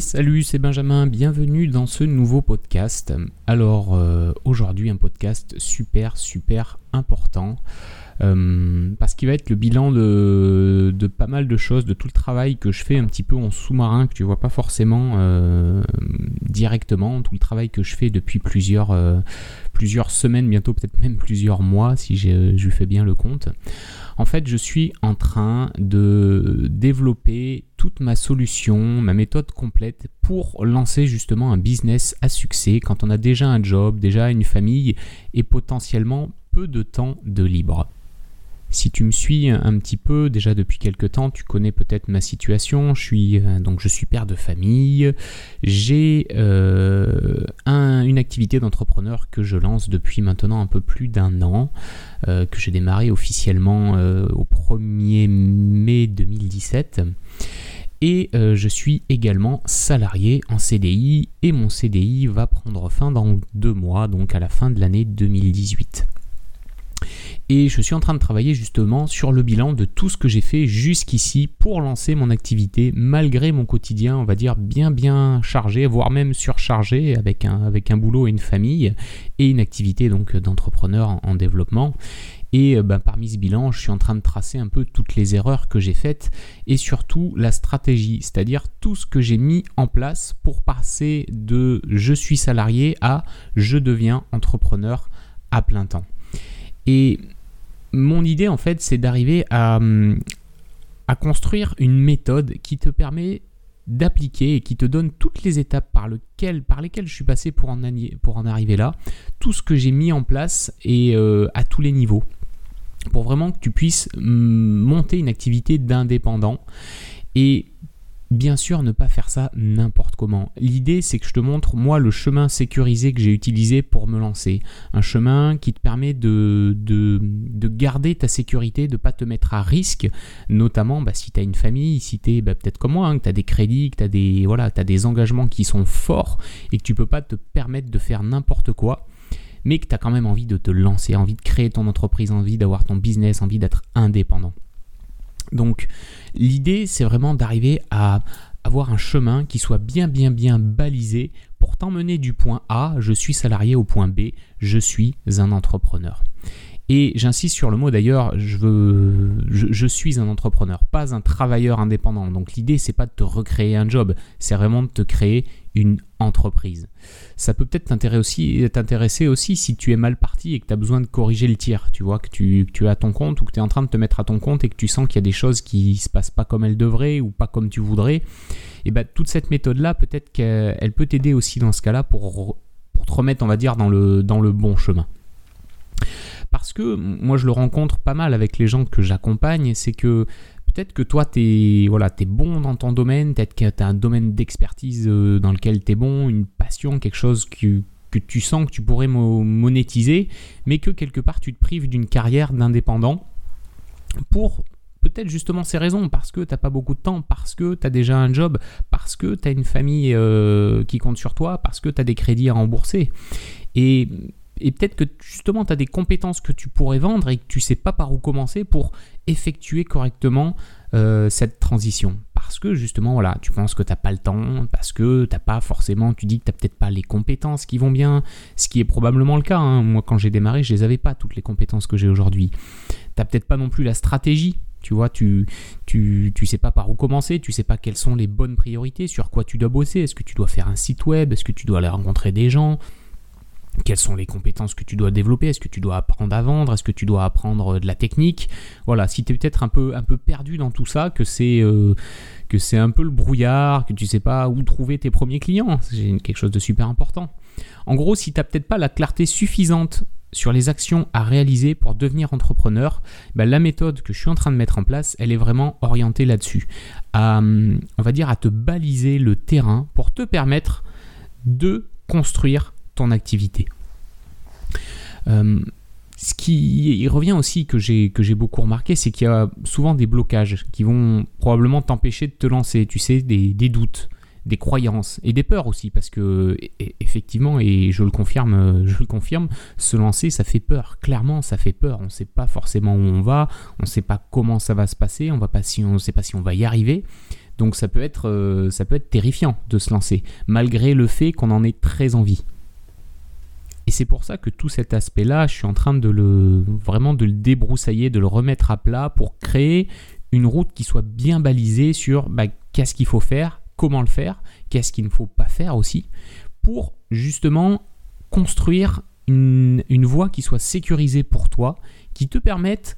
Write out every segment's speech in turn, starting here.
Salut, c'est Benjamin, bienvenue dans ce nouveau podcast. Alors euh, aujourd'hui un podcast super super important euh, parce qu'il va être le bilan de, pas mal de choses, de tout le travail que je fais un petit peu en sous-marin que tu vois pas forcément euh, directement, tout le travail que je fais depuis plusieurs, plusieurs semaines, bientôt peut-être même plusieurs mois si je fais bien le compte. En fait, je suis en train de développer toute ma solution, ma méthode complète pour lancer justement un business à succès quand on a déjà un job, déjà une famille et potentiellement peu de temps de libre. Si tu me suis un petit peu déjà depuis quelques temps, tu connais peut-être ma situation. Je suis euh, donc je suis père de famille. J'ai euh, une activité d'entrepreneur que je lance depuis maintenant un peu plus d'un an, euh, que j'ai démarré officiellement au 1er mai 2017. Et je suis également salarié en CDI et mon CDI va prendre fin dans deux mois, donc à la fin de l'année 2018. Et je suis en train de travailler justement sur le bilan de tout ce que j'ai fait jusqu'ici pour lancer mon activité, malgré mon quotidien, on va dire, bien bien chargé, voire même surchargé, avec un, avec un boulot et une famille, et une activité donc d'entrepreneur en, développement. Et euh, ben, parmi ce bilan, je suis en train de tracer un peu toutes les erreurs que j'ai faites et surtout la stratégie, c'est-à-dire tout ce que j'ai mis en place pour passer de je suis salarié à je deviens entrepreneur à plein temps. Et mon idée, en fait, c'est d'arriver à, hum, à, construire une méthode qui te permet d'appliquer et qui te donne toutes les étapes par, lesquelles je suis passé pour en, pour en arriver là, tout ce que j'ai mis en place et euh, à tous les niveaux, pour vraiment que tu puisses hum, monter une activité d'indépendant. Et Bien sûr, ne pas faire ça n'importe comment. L'idée, c'est que je te montre, moi, le chemin sécurisé que j'ai utilisé pour me lancer. Un chemin qui te permet de, de, garder ta sécurité, de ne pas te mettre à risque, notamment bah, si tu as une famille, si tu es bah, peut-être comme moi, hein, que tu as des crédits, que tu as, des, voilà, as des engagements qui sont forts et que tu peux pas te permettre de faire n'importe quoi mais que tu as quand même envie de te lancer, envie de créer ton entreprise, envie d'avoir ton business, envie d'être indépendant. Donc l'idée c'est vraiment d'arriver à avoir un chemin qui soit bien bien bien balisé pour t'emmener du point A, je suis salarié au point B, je suis un entrepreneur. Et j'insiste sur le mot d'ailleurs, je, je, suis un entrepreneur, pas un travailleur indépendant. Donc l'idée, c'est pas de te recréer un job, c'est vraiment de te créer une entreprise. Ça peut peut-être t'intéresser aussi, si tu es mal parti et que tu as besoin de corriger le tir. Tu vois, que tu, es à ton compte ou que tu es en train de te mettre à ton compte et que tu sens qu'il y a des choses qui se passent pas comme elles devraient ou pas comme tu voudrais. Et bien toute cette méthode-là, peut-être qu'elle peut t'aider aussi dans ce cas-là pour, pour te remettre, on va dire, dans le, dans le bon chemin parce que moi je le rencontre pas mal avec les gens que j'accompagne, c'est que peut-être que toi tu es, voilà, es bon dans ton domaine, peut-être que tu as un domaine d'expertise euh, dans lequel tu es bon, une passion, quelque chose que, tu sens que tu pourrais monétiser, mais que quelque part tu te prives d'une carrière d'indépendant pour peut-être justement ces raisons, parce que tu n'as pas beaucoup de temps, parce que tu as déjà un job, parce que tu as une famille euh, qui compte sur toi, parce que tu as des crédits à rembourser. Et et peut-être que justement tu as des compétences que tu pourrais vendre et que tu sais pas par où commencer pour effectuer correctement euh, cette transition. Parce que justement, voilà, tu penses que tu n'as pas le temps, parce que t'as pas forcément, tu dis que tu n'as peut-être pas les compétences qui vont bien, ce qui est probablement le cas. Hein. Moi, quand j'ai démarré, je les avais pas, toutes les compétences que j'ai aujourd'hui. Tu n'as peut-être pas non plus la stratégie tu vois, tu, tu, tu sais pas par où commencer, tu sais pas quelles sont les bonnes priorités, sur quoi tu dois bosser, est-ce que tu dois faire un site web, est-ce que tu dois aller rencontrer des gens, quelles sont les compétences que tu dois développer? Est-ce que tu dois apprendre à vendre? Est-ce que tu dois apprendre de la technique? Voilà, si tu es peut-être un peu, un peu perdu dans tout ça, que c'est euh, un peu le brouillard, que tu sais pas où trouver tes premiers clients, c'est quelque chose de super important. En gros, si tu n'as peut-être pas la clarté suffisante sur les actions à réaliser pour devenir entrepreneur, bah, la méthode que je suis en train de mettre en place, elle est vraiment orientée là-dessus. on va dire à te baliser le terrain pour te permettre de construire ton activité. Euh, ce qui revient aussi que j'ai que j'ai beaucoup remarqué, c'est qu'il y a souvent des blocages qui vont probablement t'empêcher de te lancer. Tu sais, des, doutes, des croyances et des peurs aussi, parce que effectivement, et je le confirme, je le confirme, se lancer, ça fait peur. Clairement, ça fait peur. On ne sait pas forcément où on va, on ne sait pas comment ça va se passer, on va pas si on ne sait pas si on va y arriver. Donc ça peut être, euh, ça peut être terrifiant de se lancer, malgré le fait qu'on en ait très envie. Et c'est pour ça que tout cet aspect-là, je suis en train de le vraiment de le débroussailler, de le remettre à plat pour créer une route qui soit bien balisée sur bah, qu'est-ce qu'il faut faire, comment le faire, qu'est-ce qu'il ne faut pas faire aussi, pour justement construire une, une voie qui soit sécurisée pour toi, qui te permette,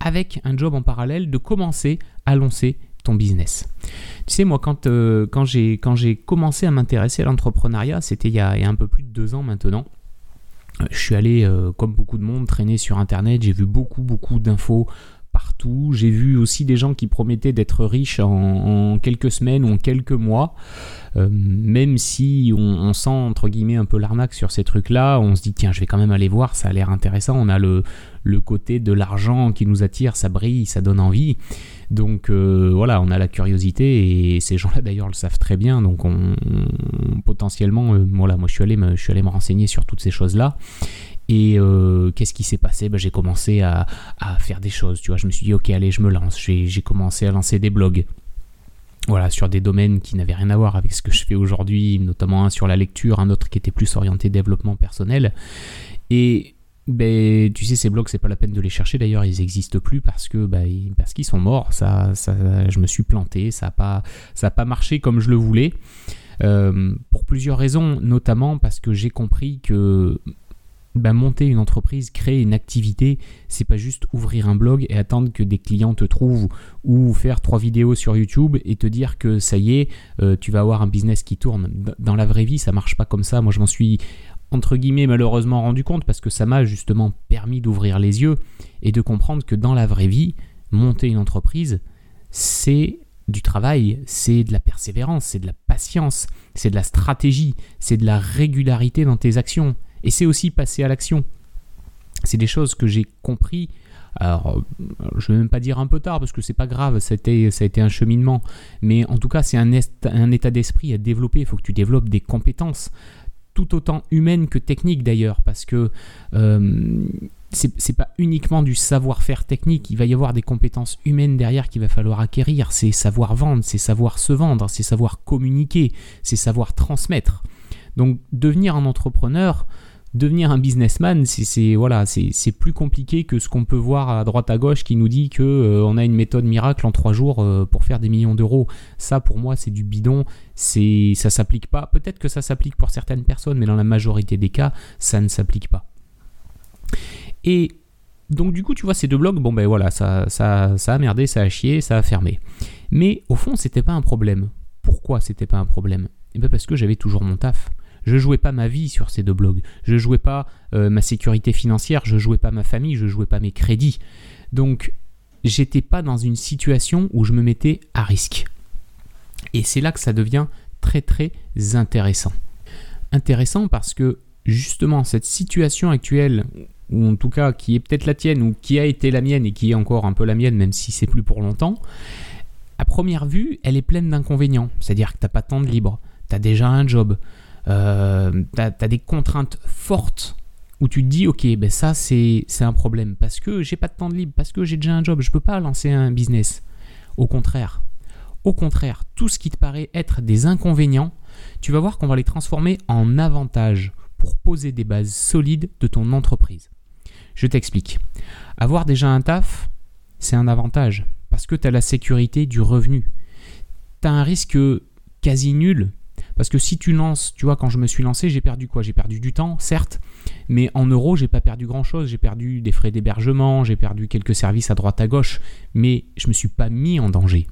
avec un job en parallèle, de commencer à lancer business. Tu sais, moi, quand, euh, quand j'ai commencé à m'intéresser à l'entrepreneuriat, c'était il, y a un peu plus de deux ans maintenant. Je suis allé, euh, comme beaucoup de monde, traîner sur Internet. J'ai vu beaucoup, beaucoup d'infos partout. J'ai vu aussi des gens qui promettaient d'être riches en, quelques semaines ou en quelques mois. Euh, même si on, sent entre guillemets un peu l'arnaque sur ces trucs-là, on se dit tiens, je vais quand même aller voir, ça a l'air intéressant. On a le, le côté de l'argent qui nous attire, ça brille, ça donne envie. Donc euh, voilà, on a la curiosité et ces gens-là d'ailleurs le savent très bien. Donc on, potentiellement, euh, voilà, moi je suis allé me, je renseigner sur toutes ces choses-là. Et euh, qu'est-ce qui s'est passé? Ben, J'ai commencé à, faire des choses, tu vois. Je me suis dit, ok, allez, je me lance. J'ai commencé à lancer des blogs. Voilà, sur des domaines qui n'avaient rien à voir avec ce que je fais aujourd'hui, notamment un sur la lecture, un autre qui était plus orienté développement personnel. Et ben, tu sais, ces blogs, c'est pas la peine de les chercher. D'ailleurs, ils n'existent plus parce que ben, parce qu'ils sont morts. Ça, ça, je me suis planté. Ça n'a pas, ça pas marché comme je le voulais. Euh, pour plusieurs raisons, notamment parce que j'ai compris que bah, monter une entreprise, créer une activité, c'est pas juste ouvrir un blog et attendre que des clients te trouvent ou faire trois vidéos sur YouTube et te dire que ça y est, euh, tu vas avoir un business qui tourne. Dans la vraie vie, ça marche pas comme ça. Moi, je m'en suis entre guillemets malheureusement rendu compte parce que ça m'a justement permis d'ouvrir les yeux et de comprendre que dans la vraie vie, monter une entreprise, c'est du travail, c'est de la persévérance, c'est de la patience, c'est de la stratégie, c'est de la régularité dans tes actions. Et c'est aussi passer à l'action. C'est des choses que j'ai compris. Alors, je ne vais même pas dire un peu tard parce que c'est pas grave, ça a, été, ça a été un cheminement. Mais en tout cas, c'est un, un état d'esprit à développer. Il faut que tu développes des compétences, tout autant humaines que techniques d'ailleurs, parce que euh, c'est pas uniquement du savoir-faire technique, il va y avoir des compétences humaines derrière qu'il va falloir acquérir. C'est savoir vendre, c'est savoir se vendre, c'est savoir communiquer, c'est savoir transmettre. Donc devenir un entrepreneur, devenir un businessman, c'est voilà, c'est plus compliqué que ce qu'on peut voir à droite à gauche qui nous dit que euh, a une méthode miracle en trois jours euh, pour faire des millions d'euros. Ça, pour moi, c'est du bidon. C'est ça s'applique pas. Peut-être que ça s'applique pour certaines personnes, mais dans la majorité des cas, ça ne s'applique pas. Et donc du coup, tu vois, ces deux blogs, bon ben voilà, ça, ça, ça a merdé, ça a chié, ça a fermé. Mais au fond, c'était pas un problème. Pourquoi c'était pas un problème? Eh bien parce que j'avais toujours mon taf. Je jouais pas ma vie sur ces deux blogs. Je jouais pas euh, ma sécurité financière, je jouais pas ma famille, je jouais pas mes crédits. Donc, j'étais pas dans une situation où je me mettais à risque. Et c'est là que ça devient très très intéressant. Intéressant parce que justement cette situation actuelle, ou en tout cas qui est peut-être la tienne, ou qui a été la mienne et qui est encore un peu la mienne, même si c'est plus pour longtemps, à première vue, elle est pleine d'inconvénients. C'est-à-dire que tu n'as pas temps de libre, tu as déjà un job, euh, tu as, des contraintes fortes où tu te dis ok ben ça c'est un problème parce que j'ai pas de temps de libre parce que j'ai déjà un job je peux pas lancer un business. Au contraire. Au contraire tout ce qui te paraît être des inconvénients tu vas voir qu'on va les transformer en avantages pour poser des bases solides de ton entreprise. Je t'explique. Avoir déjà un taf c'est un avantage parce que tu as la sécurité du revenu. Tu as un risque quasi nul parce que si tu lances, tu vois, quand je me suis lancé, j'ai perdu quoi? J'ai perdu du temps, certes, mais en euros, j'ai pas perdu grand chose. J'ai perdu des frais d'hébergement, j'ai perdu quelques services à droite à gauche, mais je me suis pas mis en danger.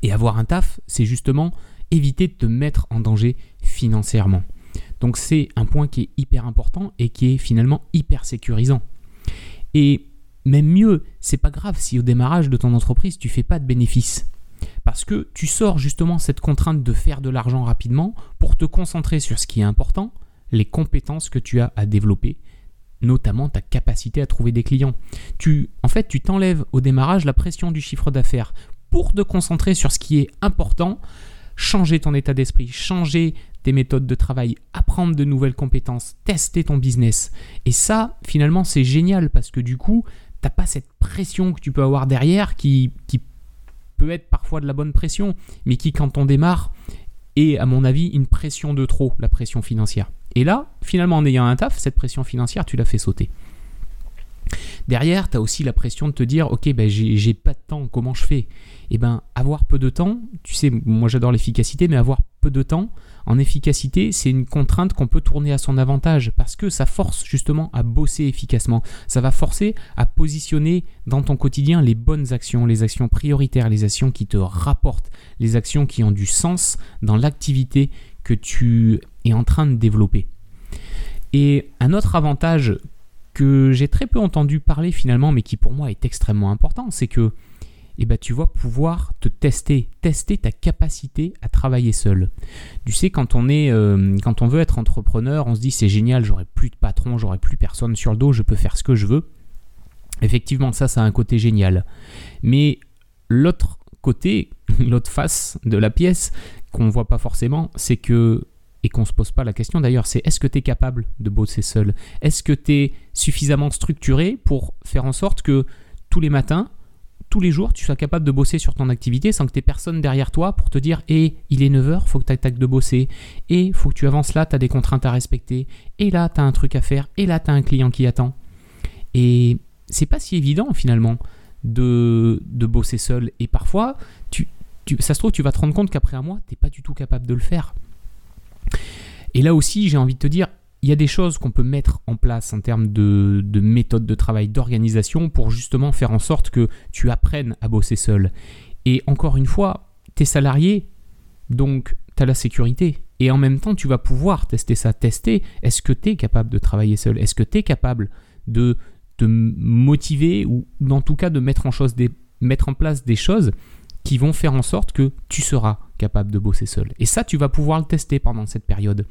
Et avoir un taf, c'est justement éviter de te mettre en danger financièrement. Donc c'est un point qui est hyper important et qui est finalement hyper sécurisant. Et même mieux, c'est pas grave si au démarrage de ton entreprise tu fais pas de bénéfices. Parce que tu sors justement cette contrainte de faire de l'argent rapidement pour te concentrer sur ce qui est important, les compétences que tu as à développer, notamment ta capacité à trouver des clients. Tu, en fait, tu t'enlèves au démarrage la pression du chiffre d'affaires pour te concentrer sur ce qui est important, changer ton état d'esprit, changer tes méthodes de travail, apprendre de nouvelles compétences, tester ton business. Et ça, finalement, c'est génial parce que du coup, tu n'as pas cette pression que tu peux avoir derrière qui, qui être parfois de la bonne pression, mais qui quand on démarre est à mon avis une pression de trop, la pression financière. Et là, finalement en ayant un taf, cette pression financière, tu l'as fait sauter. Derrière, tu as aussi la pression de te dire, ok, ben, j'ai pas de temps, comment je fais? Eh ben, avoir peu de temps, tu sais, moi j'adore l'efficacité, mais avoir peu de temps, en efficacité, c'est une contrainte qu'on peut tourner à son avantage parce que ça force justement à bosser efficacement. Ça va forcer à positionner dans ton quotidien les bonnes actions, les actions prioritaires, les actions qui te rapportent, les actions qui ont du sens dans l'activité que tu es en train de développer. Et un autre avantage que j'ai très peu entendu parler finalement, mais qui pour moi est extrêmement important, c'est que eh ben, tu vas pouvoir te tester, tester ta capacité à travailler seul. Tu sais, quand on, est, euh, quand on veut être entrepreneur, on se dit c'est génial, j'aurai plus de patron, j'aurai plus personne sur le dos, je peux faire ce que je veux. Effectivement, ça, ça a un côté génial. Mais l'autre côté, l'autre face de la pièce qu'on ne voit pas forcément, c'est que et qu'on ne se pose pas la question d'ailleurs, c'est est-ce que tu es capable de bosser seul? Est-ce que tu es suffisamment structuré pour faire en sorte que tous les matins, tous les jours, tu sois capable de bosser sur ton activité sans que tu aies personne derrière toi pour te dire eh, il est 9h, faut que tu attaques de bosser. Et faut que tu avances là, tu as des contraintes à respecter. Et là, tu as un truc à faire. Et là, tu as un client qui attend. Et c'est pas si évident finalement de, de bosser seul. Et parfois, tu, ça se trouve, tu vas te rendre compte qu'après un mois, tu pas du tout capable de le faire. Et là aussi, j'ai envie de te dire, il y a des choses qu'on peut mettre en place en termes de, de méthode de travail, d'organisation pour justement faire en sorte que tu apprennes à bosser seul. Et encore une fois, tu es salarié, donc tu as la sécurité. Et en même temps, tu vas pouvoir tester ça. Tester, est-ce que tu es capable de travailler seul? Est-ce que tu es capable de te motiver ou en tout cas de mettre en, mettre en place des choses qui vont faire en sorte que tu seras capable de bosser seul? Et ça, tu vas pouvoir le tester pendant cette période.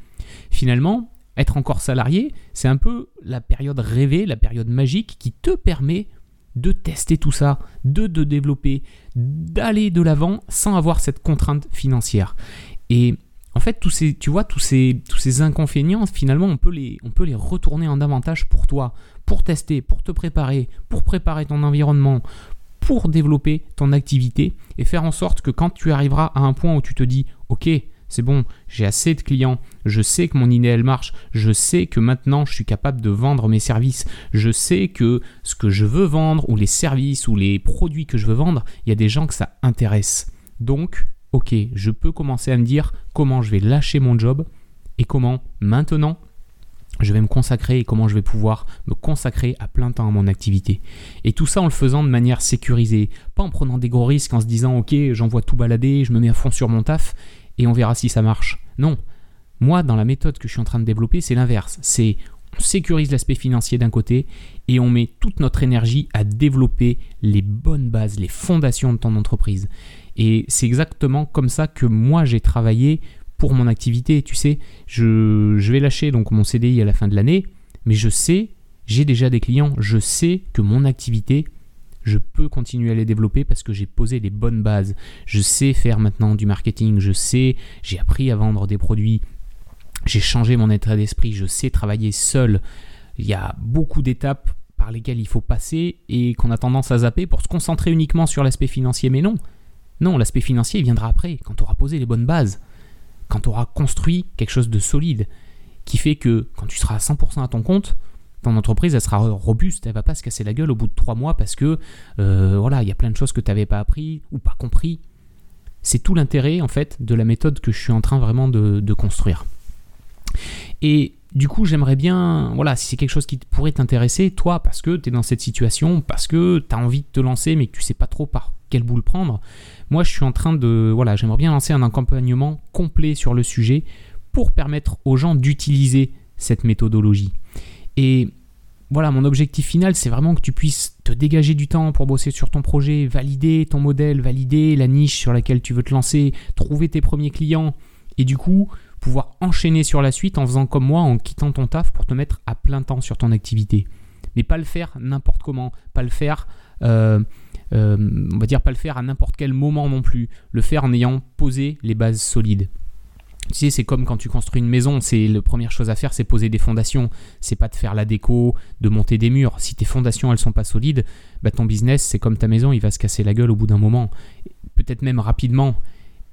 Finalement, être encore salarié, c'est un peu la période rêvée, la période magique qui te permet de tester tout ça, de te développer, d'aller de l'avant sans avoir cette contrainte financière. Et en fait, tous ces, tu vois, tous ces, inconvénients, finalement, on peut les retourner en avantage pour toi, pour tester, pour te préparer, pour préparer ton environnement, pour développer ton activité et faire en sorte que quand tu arriveras à un point où tu te dis ok c'est bon, j'ai assez de clients, je sais que mon idée marche, je sais que maintenant je suis capable de vendre mes services, je sais que ce que je veux vendre ou les services ou les produits que je veux vendre, il y a des gens que ça intéresse. Donc, ok, je peux commencer à me dire comment je vais lâcher mon job et comment maintenant je vais me consacrer et comment je vais pouvoir me consacrer à plein temps à mon activité. Et tout ça en le faisant de manière sécurisée, pas en prenant des gros risques en se disant ok j'envoie tout balader, je me mets à fond sur mon taf et on verra si ça marche. Non, moi dans la méthode que je suis en train de développer c'est l'inverse, c'est on sécurise l'aspect financier d'un côté et on met toute notre énergie à développer les bonnes bases, les fondations de ton entreprise. Et c'est exactement comme ça que moi j'ai travaillé pour mon activité. Tu sais, je, vais lâcher donc mon CDI à la fin de l'année, mais je sais, j'ai déjà des clients, je sais que mon activité, je peux continuer à les développer parce que j'ai posé les bonnes bases. Je sais faire maintenant du marketing, je sais, j'ai appris à vendre des produits, j'ai changé mon état d'esprit, je sais travailler seul. Il y a beaucoup d'étapes par lesquelles il faut passer et qu'on a tendance à zapper pour se concentrer uniquement sur l'aspect financier. Mais non, non, l'aspect financier viendra après, quand tu auras posé les bonnes bases quand tu auras construit quelque chose de solide, qui fait que quand tu seras à 100% à ton compte, ton entreprise elle sera robuste, elle va pas se casser la gueule au bout de trois mois parce que euh, voilà, il y a plein de choses que tu n'avais pas appris ou pas compris. C'est tout l'intérêt en fait de la méthode que je suis en train vraiment de, construire. Et du coup, j'aimerais bien, voilà, si c'est quelque chose qui pourrait t'intéresser, toi, parce que tu es dans cette situation, parce que tu as envie de te lancer, mais que tu sais pas trop par quel bout le prendre, moi, je suis en train de. Voilà, j'aimerais bien lancer un accompagnement complet sur le sujet pour permettre aux gens d'utiliser cette méthodologie. Et voilà, mon objectif final, c'est vraiment que tu puisses te dégager du temps pour bosser sur ton projet, valider ton modèle, valider la niche sur laquelle tu veux te lancer, trouver tes premiers clients et du coup pouvoir enchaîner sur la suite en faisant comme moi, en quittant ton taf pour te mettre à plein temps sur ton activité. Mais pas le faire n'importe comment, pas le faire euh, euh, on va dire pas le faire à n'importe quel moment non plus, le faire en ayant posé les bases solides. Tu sais, c'est comme quand tu construis une maison, c'est la première chose à faire, c'est poser des fondations. C'est pas de faire la déco, de monter des murs. Si tes fondations elles sont pas solides, bah ton business c'est comme ta maison, il va se casser la gueule au bout d'un moment, peut-être même rapidement.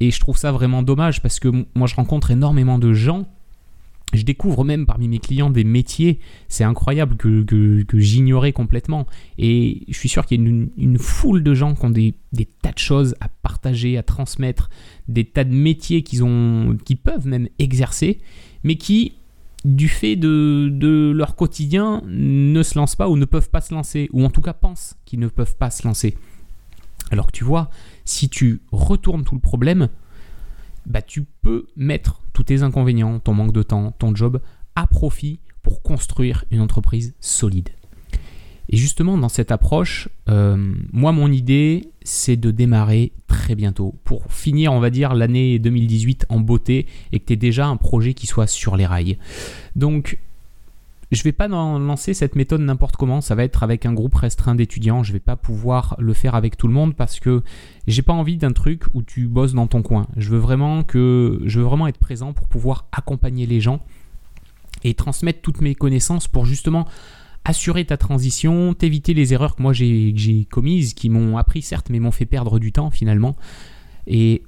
Et je trouve ça vraiment dommage parce que moi je rencontre énormément de gens je découvre même parmi mes clients des métiers, c'est incroyable que, j'ignorais complètement. Et je suis sûr qu'il y a une, foule de gens qui ont des, tas de choses à partager, à transmettre, des tas de métiers qu'ils peuvent même exercer, mais qui, du fait de, de, leur quotidien, ne se lancent pas ou ne peuvent pas se lancer, ou en tout cas pensent qu'ils ne peuvent pas se lancer. Alors que tu vois, si tu retournes tout le problème, bah, tu peux mettre tous tes inconvénients, ton manque de temps, ton job à profit pour construire une entreprise solide. Et justement, dans cette approche, euh, moi, mon idée, c'est de démarrer très bientôt pour finir, on va dire, l'année 2018 en beauté et que tu aies déjà un projet qui soit sur les rails. Donc, je vais pas lancer cette méthode n'importe comment, ça va être avec un groupe restreint d'étudiants, je vais pas pouvoir le faire avec tout le monde parce que j'ai pas envie d'un truc où tu bosses dans ton coin. Je veux vraiment que je veux vraiment être présent pour pouvoir accompagner les gens et transmettre toutes mes connaissances pour justement assurer ta transition, t'éviter les erreurs que moi j'ai commises, qui m'ont appris certes, mais m'ont fait perdre du temps finalement. Et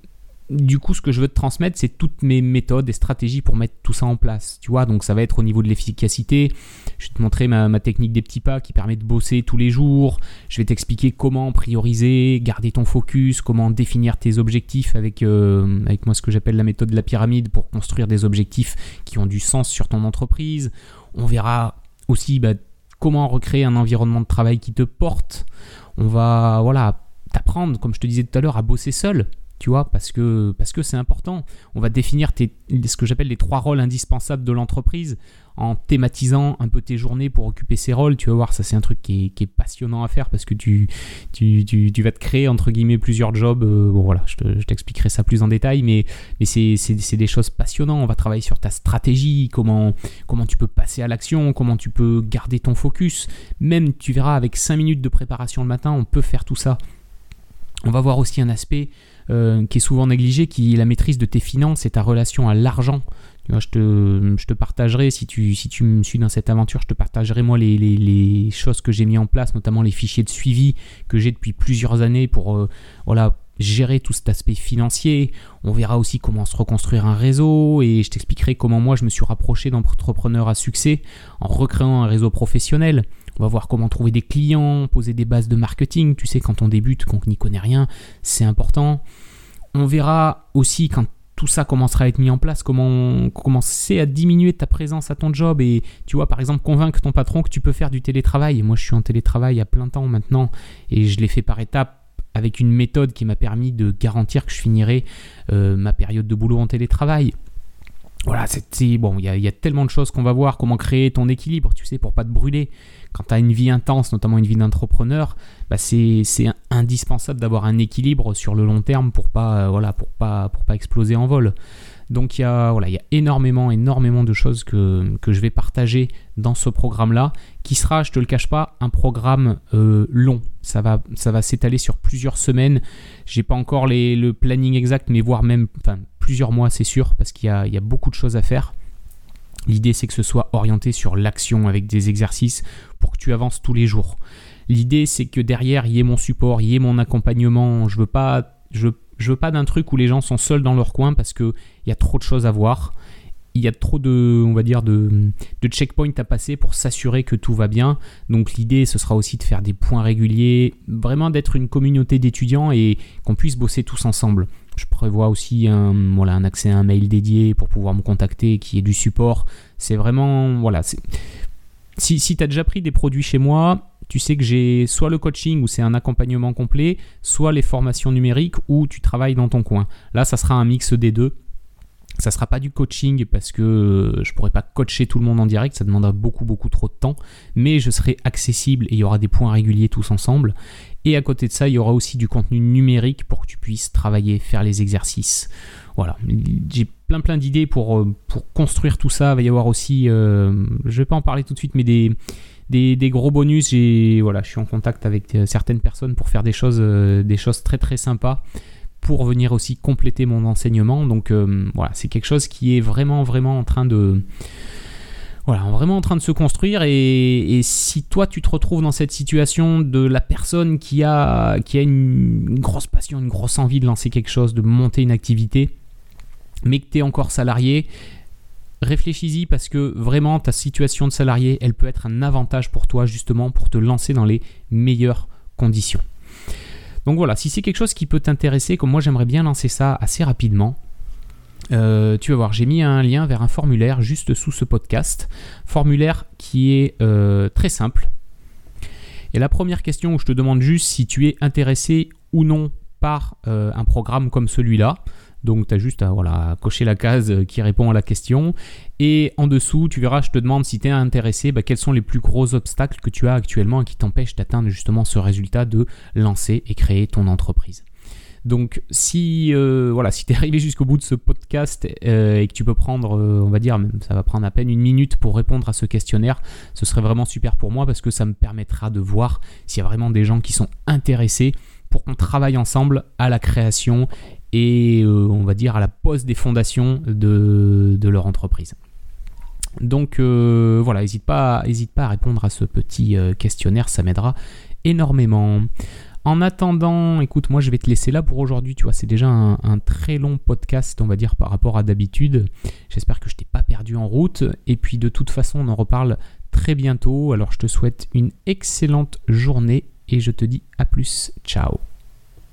du coup, ce que je veux te transmettre, c'est toutes mes méthodes et stratégies pour mettre tout ça en place. Tu vois, donc ça va être au niveau de l'efficacité. Je vais te montrer ma, technique des petits pas qui permet de bosser tous les jours. Je vais t'expliquer comment prioriser, garder ton focus, comment définir tes objectifs avec, euh, avec moi ce que j'appelle la méthode de la pyramide pour construire des objectifs qui ont du sens sur ton entreprise. On verra aussi bah, comment recréer un environnement de travail qui te porte. On va, voilà, t'apprendre, comme je te disais tout à l'heure, à bosser seul tu vois, parce que parce que c'est important. On va définir ce que j'appelle les trois rôles indispensables de l'entreprise en thématisant un peu tes journées pour occuper ces rôles. Tu vas voir, ça c'est un truc qui est, passionnant à faire parce que tu tu, tu, vas te créer entre guillemets plusieurs jobs. Euh, bon voilà, je t'expliquerai ça plus en détail, mais, mais c'est des choses passionnantes. On va travailler sur ta stratégie, comment, comment tu peux passer à l'action, comment tu peux garder ton focus. Même tu verras avec 5 minutes de préparation le matin, on peut faire tout ça. On va voir aussi un aspect euh, qui est souvent négligé, qui est la maîtrise de tes finances et ta relation à l'argent. je, te, partagerai, si tu, me suis dans cette aventure, je te partagerai moi les, les, choses que j'ai mis en place, notamment les fichiers de suivi que j'ai depuis plusieurs années pour euh, voilà, gérer tout cet aspect financier. On verra aussi comment se reconstruire un réseau et je t'expliquerai comment moi je me suis rapproché d'entrepreneurs à succès en recréant un réseau professionnel. On va voir comment trouver des clients, poser des bases de marketing. Tu sais, quand on débute, qu'on n'y connaît rien, c'est important. On verra aussi quand tout ça commencera à être mis en place, comment commencer à diminuer ta présence à ton job et tu vois par exemple convaincre ton patron que tu peux faire du télétravail. Moi je suis en télétravail à plein temps maintenant et je l'ai fait par étapes avec une méthode qui m'a permis de garantir que je finirais euh, ma période de boulot en télétravail. Voilà, c'est bon, il y, a tellement de choses qu'on va voir, comment créer ton équilibre, tu sais, pour pas te brûler quand tu as une vie intense, notamment une vie d'entrepreneur, bah c'est indispensable d'avoir un équilibre sur le long terme pour pas, euh, voilà, pour pas, pour pas exploser en vol. Donc il y a, il y a énormément, énormément de choses que, je vais partager dans ce programme-là, qui sera, je te le cache pas, un programme euh, long. Ça va, ça va s'étaler sur plusieurs semaines. J'ai pas encore le planning exact, mais voire même plusieurs mois, c'est sûr, parce qu'il y, a, beaucoup de choses à faire. L'idée, c'est que ce soit orienté sur l'action avec des exercices pour que tu avances tous les jours. L'idée, c'est que derrière, il y ait mon support, il y ait mon accompagnement. Je veux pas, je, pas d'un truc où les gens sont seuls dans leur coin parce qu'il y a trop de choses à voir. Il y a trop de, va dire, de, de checkpoints à passer pour s'assurer que tout va bien. Donc l'idée, ce sera aussi de faire des points réguliers, vraiment d'être une communauté d'étudiants et qu'on puisse bosser tous ensemble. Je prévois aussi un accès à un mail dédié pour pouvoir me contacter, qui est du support. C'est vraiment, voilà, si, si tu as déjà pris des produits chez moi, tu sais que j'ai soit le coaching où c'est un accompagnement complet, soit les formations numériques où tu travailles dans ton coin. Là, ça sera un mix des deux. Ça sera pas du coaching parce que je pourrais pas coacher tout le monde en direct, ça demandera beaucoup beaucoup trop de temps, mais je serai accessible et il y aura des points réguliers tous ensemble. Et à côté de ça, il y aura aussi du contenu numérique pour que tu puisses travailler, faire les exercices. Voilà, j'ai plein plein d'idées pour, euh, construire tout ça. Il va y avoir aussi, euh, je vais pas en parler tout de suite, mais des, des, gros bonus. J'ai, voilà, je suis en contact avec euh, certaines personnes pour faire des choses, des choses très très sympas pour venir aussi compléter mon enseignement. Donc voilà, c'est quelque chose qui est vraiment, vraiment en train de voilà, vraiment en train de se construire. Et, si toi, tu te retrouves dans cette situation de la personne qui a, qui a une, grosse passion, une grosse envie de lancer quelque chose, de monter une activité, mais que tu es encore salarié, réfléchis-y parce que vraiment, ta situation de salarié, elle peut être un avantage pour toi, justement, pour te lancer dans les meilleures conditions. Donc voilà, si c'est quelque chose qui peut t'intéresser, comme moi j'aimerais bien lancer ça assez rapidement, euh, tu vas voir, j'ai mis un lien vers un formulaire juste sous ce podcast. Formulaire qui est euh, très simple. Et la première question où je te demande juste si tu es intéressé ou non par euh, un programme comme celui-là. Donc tu as juste à voilà, cocher la case qui répond à la question. Et en dessous, tu verras, je te demande si tu es intéressé, bah, quels sont les plus gros obstacles que tu as actuellement et qui t'empêchent d'atteindre justement ce résultat de lancer et créer ton entreprise. Donc si euh, voilà, si tu es arrivé jusqu'au bout de ce podcast euh, et que tu peux prendre, euh, on va dire, ça va prendre à peine une minute pour répondre à ce questionnaire, ce serait vraiment super pour moi parce que ça me permettra de voir s'il y a vraiment des gens qui sont intéressés pour qu'on travaille ensemble à la création et on va dire à la pose des fondations de, leur entreprise. Donc voilà, n'hésite pas, pas à répondre à ce petit questionnaire, ça m'aidera énormément. En attendant, écoute, moi je vais te laisser là pour aujourd'hui. Tu vois, c'est déjà un, très long podcast, on va dire, par rapport à d'habitude. J'espère que je t'ai pas perdu en route. Et puis de toute façon, on en reparle très bientôt. Alors je te souhaite une excellente journée et je te dis à plus. Ciao